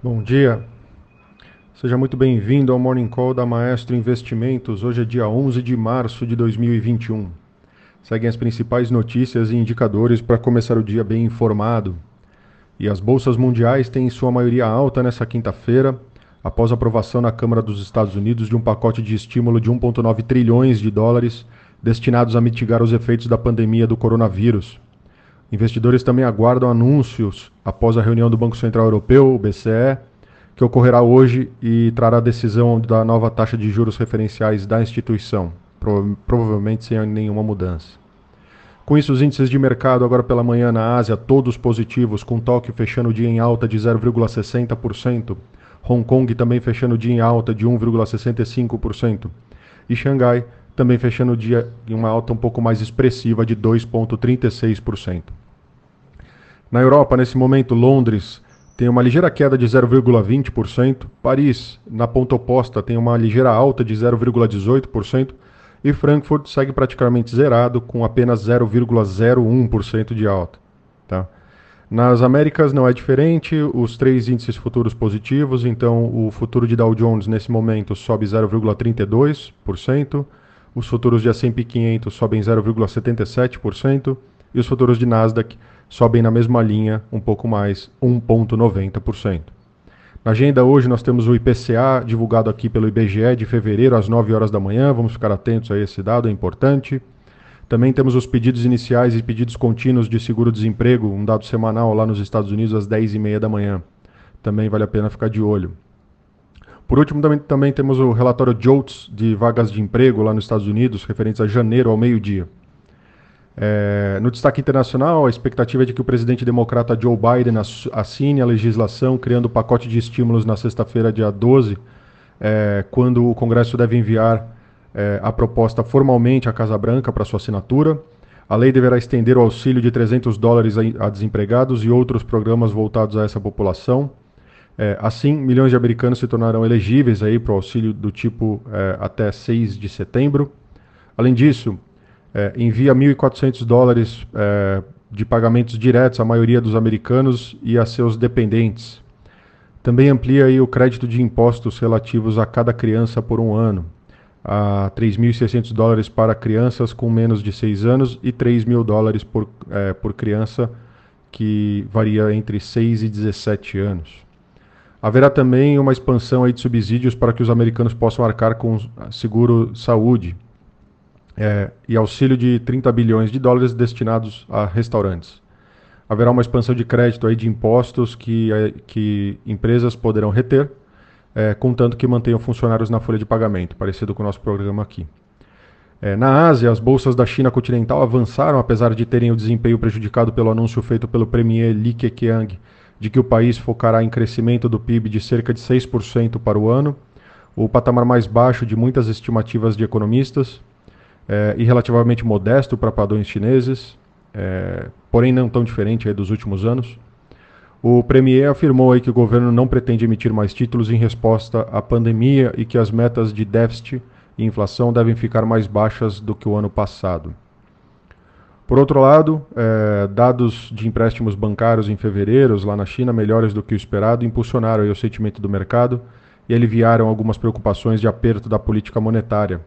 Bom dia. Seja muito bem-vindo ao Morning Call da Maestro Investimentos. Hoje é dia 11 de março de 2021. Seguem as principais notícias e indicadores para começar o dia bem informado. E as bolsas mundiais têm sua maioria alta nessa quinta-feira, após a aprovação na Câmara dos Estados Unidos de um pacote de estímulo de 1,9 trilhões de dólares destinados a mitigar os efeitos da pandemia do coronavírus. Investidores também aguardam anúncios após a reunião do Banco Central Europeu, o BCE, que ocorrerá hoje e trará a decisão da nova taxa de juros referenciais da instituição, provavelmente sem nenhuma mudança. Com isso, os índices de mercado agora pela manhã na Ásia, todos positivos, com Tóquio fechando o dia em alta de 0,60%, Hong Kong também fechando o dia em alta de 1,65%, e Xangai também fechando o dia em uma alta um pouco mais expressiva de 2,36%. Na Europa, nesse momento, Londres tem uma ligeira queda de 0,20%, Paris, na ponta oposta, tem uma ligeira alta de 0,18%, e Frankfurt segue praticamente zerado, com apenas 0,01% de alta. Tá? Nas Américas não é diferente, os três índices futuros positivos, então o futuro de Dow Jones nesse momento sobe 0,32%, os futuros de S&P 500 sobem 0,77% e os futuros de Nasdaq sobem na mesma linha, um pouco mais, 1,90%. Na agenda hoje nós temos o IPCA divulgado aqui pelo IBGE de fevereiro às 9 horas da manhã, vamos ficar atentos a esse dado, é importante. Também temos os pedidos iniciais e pedidos contínuos de seguro-desemprego, um dado semanal lá nos Estados Unidos às 10h30 da manhã. Também vale a pena ficar de olho. Por último, também, também temos o relatório JOLTS de vagas de emprego lá nos Estados Unidos, referentes a janeiro ao meio-dia. É, no destaque internacional, a expectativa é de que o presidente democrata Joe Biden assine a legislação criando o pacote de estímulos na sexta-feira, dia 12, é, quando o Congresso deve enviar é, a proposta formalmente à Casa Branca para sua assinatura. A lei deverá estender o auxílio de 300 dólares a, a desempregados e outros programas voltados a essa população. É, assim, milhões de americanos se tornarão elegíveis para o auxílio do tipo é, até 6 de setembro. Além disso, é, envia 1.400 dólares é, de pagamentos diretos à maioria dos americanos e a seus dependentes. Também amplia aí, o crédito de impostos relativos a cada criança por um ano, a 3.600 dólares para crianças com menos de 6 anos e 3 mil dólares por, é, por criança que varia entre 6 e 17 anos. Haverá também uma expansão aí de subsídios para que os americanos possam arcar com seguro saúde é, e auxílio de 30 bilhões de dólares destinados a restaurantes. Haverá uma expansão de crédito aí de impostos que, é, que empresas poderão reter, é, contanto que mantenham funcionários na folha de pagamento, parecido com o nosso programa aqui. É, na Ásia, as bolsas da China continental avançaram, apesar de terem o desempenho prejudicado pelo anúncio feito pelo premier Li Keqiang de que o país focará em crescimento do PIB de cerca de 6% para o ano, o patamar mais baixo de muitas estimativas de economistas, é, e relativamente modesto para padrões chineses, é, porém não tão diferente dos últimos anos. O Premier afirmou aí que o governo não pretende emitir mais títulos em resposta à pandemia e que as metas de déficit e inflação devem ficar mais baixas do que o ano passado. Por outro lado, é, dados de empréstimos bancários em fevereiro, lá na China, melhores do que o esperado, impulsionaram o sentimento do mercado e aliviaram algumas preocupações de aperto da política monetária.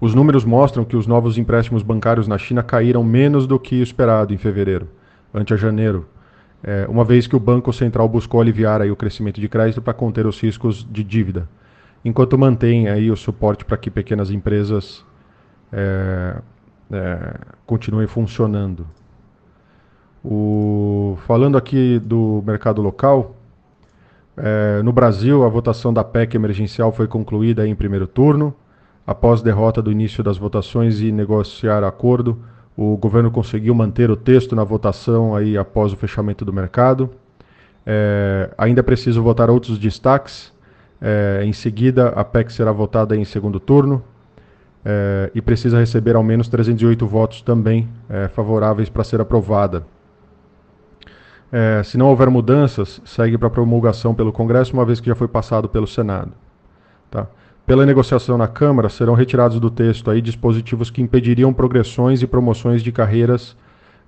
Os números mostram que os novos empréstimos bancários na China caíram menos do que o esperado em fevereiro, ante a janeiro, é, uma vez que o Banco Central buscou aliviar aí o crescimento de crédito para conter os riscos de dívida, enquanto mantém aí o suporte para que pequenas empresas é, é, continuem funcionando. O, falando aqui do mercado local, é, no Brasil, a votação da PEC emergencial foi concluída em primeiro turno. Após derrota do início das votações e negociar acordo, o governo conseguiu manter o texto na votação aí após o fechamento do mercado. É, ainda é preciso votar outros destaques. É, em seguida, a PEC será votada em segundo turno é, e precisa receber ao menos 308 votos também é, favoráveis para ser aprovada. É, se não houver mudanças, segue para promulgação pelo Congresso, uma vez que já foi passado pelo Senado. Tá? Pela negociação na Câmara, serão retirados do texto aí dispositivos que impediriam progressões e promoções de carreiras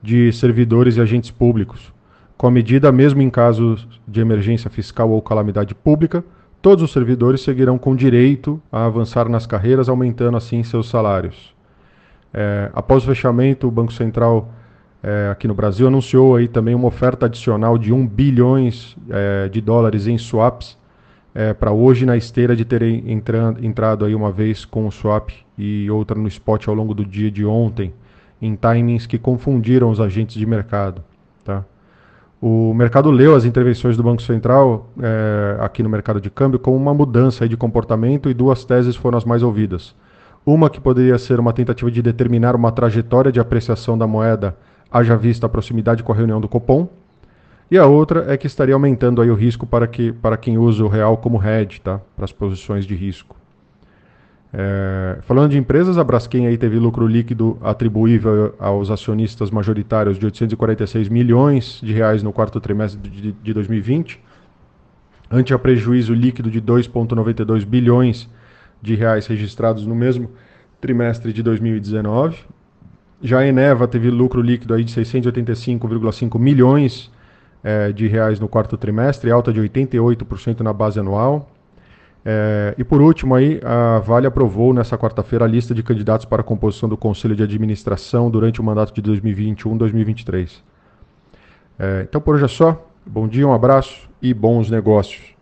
de servidores e agentes públicos, Com a medida, mesmo em casos de emergência fiscal ou calamidade pública, todos os servidores seguirão com direito a avançar nas carreiras, aumentando assim seus salários. É, após o fechamento, o Banco Central é, aqui no Brasil anunciou aí também uma oferta adicional de 1 bilhões é, de dólares em swaps é, para hoje na esteira de terem entrando, entrado aí uma vez com o swap e outra no spot ao longo do dia de ontem, em timings que confundiram os agentes de mercado. O mercado leu as intervenções do Banco Central é, aqui no mercado de câmbio como uma mudança de comportamento e duas teses foram as mais ouvidas. Uma que poderia ser uma tentativa de determinar uma trajetória de apreciação da moeda, haja vista a proximidade com a reunião do Copom. E a outra é que estaria aumentando aí o risco para, que, para quem usa o real como hedge, tá? para as posições de risco. É, falando de empresas, a Braskem aí teve lucro líquido atribuível aos acionistas majoritários de 846 milhões de reais no quarto trimestre de, de 2020, ante a prejuízo líquido de 2,92 bilhões de reais registrados no mesmo trimestre de 2019. Já a Eneva teve lucro líquido aí de 685,5 milhões é, de reais no quarto trimestre, alta de 88% na base anual. É, e por último, aí, a Vale aprovou nessa quarta-feira a lista de candidatos para a composição do Conselho de Administração durante o mandato de 2021-2023. É, então por hoje é só. Bom dia, um abraço e bons negócios.